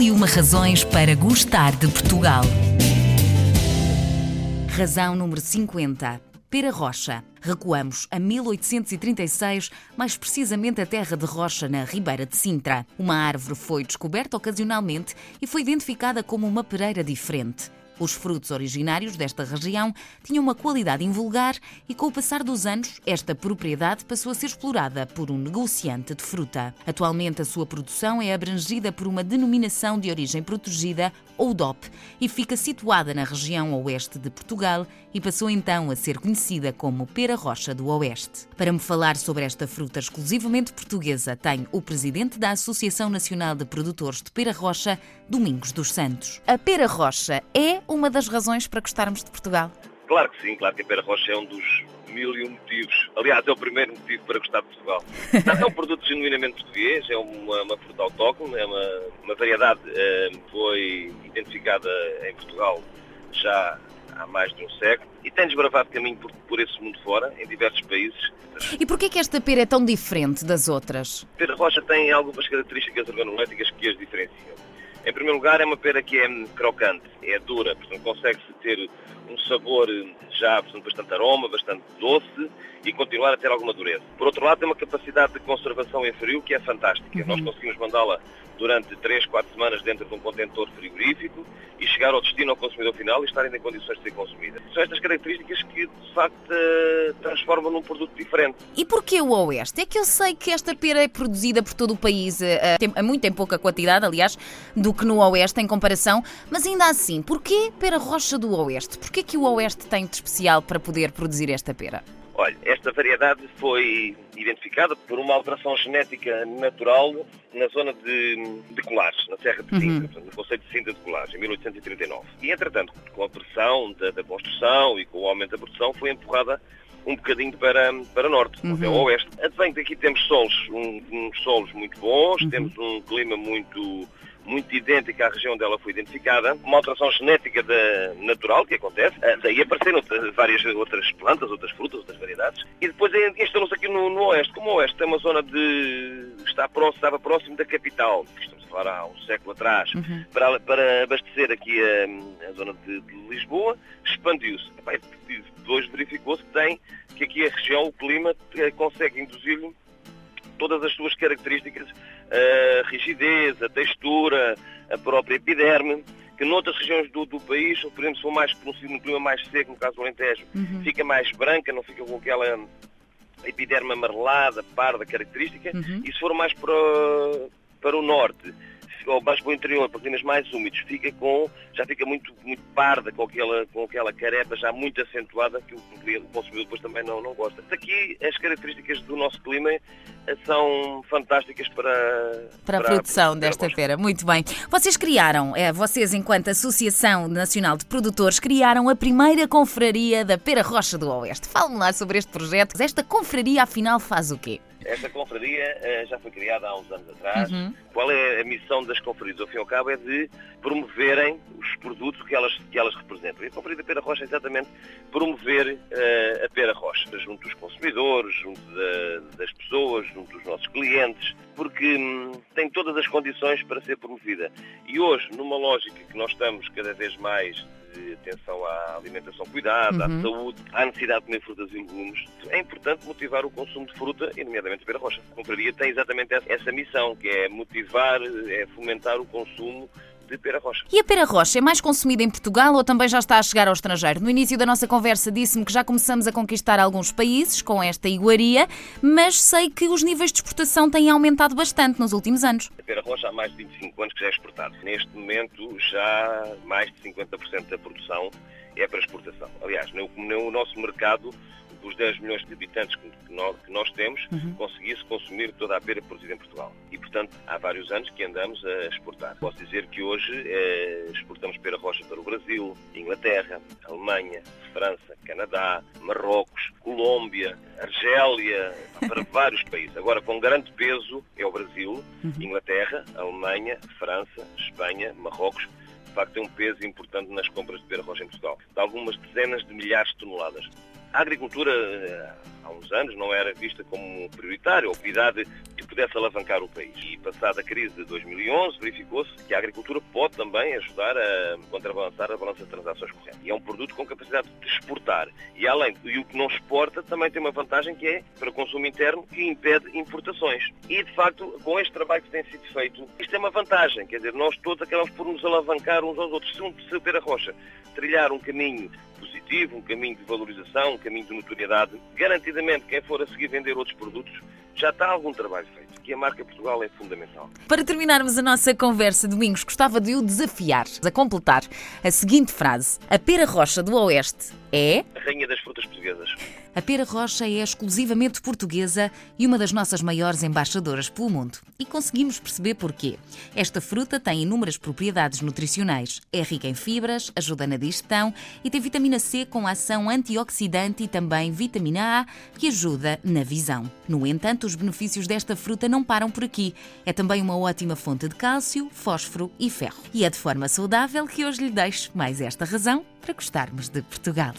E uma razões para gostar de Portugal. Razão número 50. Pera Rocha. Recuamos a 1836, mais precisamente a terra de Rocha, na Ribeira de Sintra. Uma árvore foi descoberta ocasionalmente e foi identificada como uma pereira diferente. Os frutos originários desta região tinham uma qualidade invulgar e, com o passar dos anos, esta propriedade passou a ser explorada por um negociante de fruta. Atualmente, a sua produção é abrangida por uma denominação de origem protegida, ou DOP, e fica situada na região oeste de Portugal e passou então a ser conhecida como Pera Rocha do Oeste. Para me falar sobre esta fruta exclusivamente portuguesa, tem o presidente da Associação Nacional de Produtores de Pera Rocha, Domingos dos Santos. A Pera Rocha é uma das razões para gostarmos de Portugal? Claro que sim, claro que a Pera Rocha é um dos mil e um motivos. Aliás, é o primeiro motivo para gostar de Portugal. é um produto genuinamente português, é uma, uma fruta autóctone, é uma, uma variedade eh, foi identificada em Portugal já há mais de um século e tem desbravado caminho por, por esse mundo fora, em diversos países. E porquê que esta pera é tão diferente das outras? A pera rocha tem algumas características organoléticas que as diferenciam. Em primeiro lugar, é uma pera que é crocante, é dura, portanto consegue-se ter um sabor já portanto, bastante aroma, bastante doce e continuar a ter alguma dureza. Por outro lado, tem uma capacidade de conservação em frio que é fantástica. Uhum. Nós conseguimos mandá-la durante 3, 4 semanas dentro de um contentor frigorífico e chegar ao destino ao consumidor final e estar ainda em condições de ser consumida. São estas características que, de facto, eh, transformam num produto diferente. E porquê o Oeste? É que eu sei que esta pera é produzida por todo o país, eh, a, muito em pouca quantidade, aliás, do que no Oeste em comparação, mas ainda assim, porquê pera rocha do Oeste? Porquê que o Oeste tem de especial para poder produzir esta pera? Olha, esta variedade foi identificada por uma alteração genética natural na zona de, de Colares, na Serra de Sintra, uhum. no Conceito de Sintra de Colares, em 1839. E, entretanto, com a pressão da, da, construção e com o aumento da produção, foi empurrada um bocadinho para, para norte, uhum. até ao oeste. Advém que aqui temos solos, um, uns solos muito bons, uhum. temos um clima muito muito idêntica à região onde ela foi identificada, uma alteração genética da, natural que acontece, ah, daí apareceram várias outras plantas, outras frutas, outras variedades, e depois estamos aqui no, no, oeste. Como o oeste tem uma zona de. Está próximo, estava próximo da capital, estamos a falar há um século atrás, uhum. para, para abastecer aqui a, a zona de, de Lisboa, expandiu-se. Depois verificou-se que tem que aqui a região, o clima, eh, consegue induzir-lhe todas as suas características, a rigidez, a textura, a própria epiderme, que noutras regiões do, do país, por exemplo, se for mais conhecido no clima mais seco, no caso do Alentejo, uhum. fica mais branca, não fica com aquela epiderme amarelada, parda, característica, uhum. e se for mais para, para o norte, ou mais para o interior, para climas mais úmidos, fica com, já fica muito, muito parda, com aquela, com aquela carepa já muito acentuada, que o, o consumidor depois também não, não gosta. Aqui as características do nosso clima eh, são fantásticas para... Para a produção para, desta pera, muito bem. Vocês criaram, é, vocês enquanto Associação Nacional de Produtores, criaram a primeira confraria da Pera Rocha do Oeste. Fale-me lá sobre este projeto. Esta confraria afinal faz o quê? Esta confraria uh, já foi criada há uns anos atrás. Uhum. Qual é a missão das confrarias? Ao fim e ao cabo é de promoverem os produtos que elas, que elas representam. E a confraria da Pera Rocha é exatamente promover uh, a Pera Rocha junto dos consumidores, junto da, das pessoas, junto dos nossos clientes, porque hum, tem todas as condições para ser promovida. E hoje, numa lógica que nós estamos cada vez mais de atenção à alimentação cuidada, uhum. à saúde, à necessidade de comer frutas e legumes, é importante motivar o consumo de fruta, e nomeadamente a rocha. A compraria tem exatamente essa missão, que é motivar, é fomentar o consumo de pera rocha. E a pera rocha é mais consumida em Portugal ou também já está a chegar ao estrangeiro? No início da nossa conversa disse-me que já começamos a conquistar alguns países com esta iguaria, mas sei que os níveis de exportação têm aumentado bastante nos últimos anos. A pera rocha há mais de 25 anos que já é exportada. Neste momento, já mais de 50% da produção é para exportação. Aliás, no, no nosso mercado dos 10 milhões de habitantes que nós, que nós temos, uhum. conseguisse consumir toda a pera produzida em Portugal. E, portanto, há vários anos que andamos a exportar. Posso dizer que hoje eh, exportamos pera rocha para o Brasil, Inglaterra, Alemanha, França, Canadá, Marrocos, Colômbia, Argélia, para vários países. Agora, com grande peso é o Brasil, uhum. Inglaterra, Alemanha, França, Espanha, Marrocos, de facto tem um peso importante nas compras de pera rocha em Portugal, de algumas dezenas de milhares de toneladas. A agricultura, eh, há uns anos, não era vista como prioritária, ou cuidar de pudesse alavancar o país. E passada a crise de 2011, verificou-se que a agricultura pode também ajudar a contrabalançar a balança de transações correntes. E é um produto com capacidade de exportar. E além e o que não exporta também tem uma vantagem que é para o consumo interno que impede importações. E de facto, com este trabalho que tem sido feito, isto é uma vantagem. Quer dizer, nós todos acabamos por nos alavancar uns aos outros. Se um se Pera Rocha trilhar um caminho um caminho de valorização, um caminho de notoriedade, garantidamente quem for a seguir vender outros produtos já está algum trabalho feito, que a marca Portugal é fundamental. Para terminarmos a nossa conversa, Domingos, gostava de o desafiar a completar a seguinte frase: A pera rocha do Oeste é. A rainha das frutas portuguesas. A pera rocha é exclusivamente portuguesa e uma das nossas maiores embaixadoras pelo mundo. E conseguimos perceber porquê. Esta fruta tem inúmeras propriedades nutricionais. É rica em fibras, ajuda na digestão e tem vitamina C com ação antioxidante e também vitamina A que ajuda na visão. No entanto, os benefícios desta fruta não param por aqui. É também uma ótima fonte de cálcio, fósforo e ferro. E é de forma saudável que hoje lhe deixo mais esta razão para gostarmos de Portugal.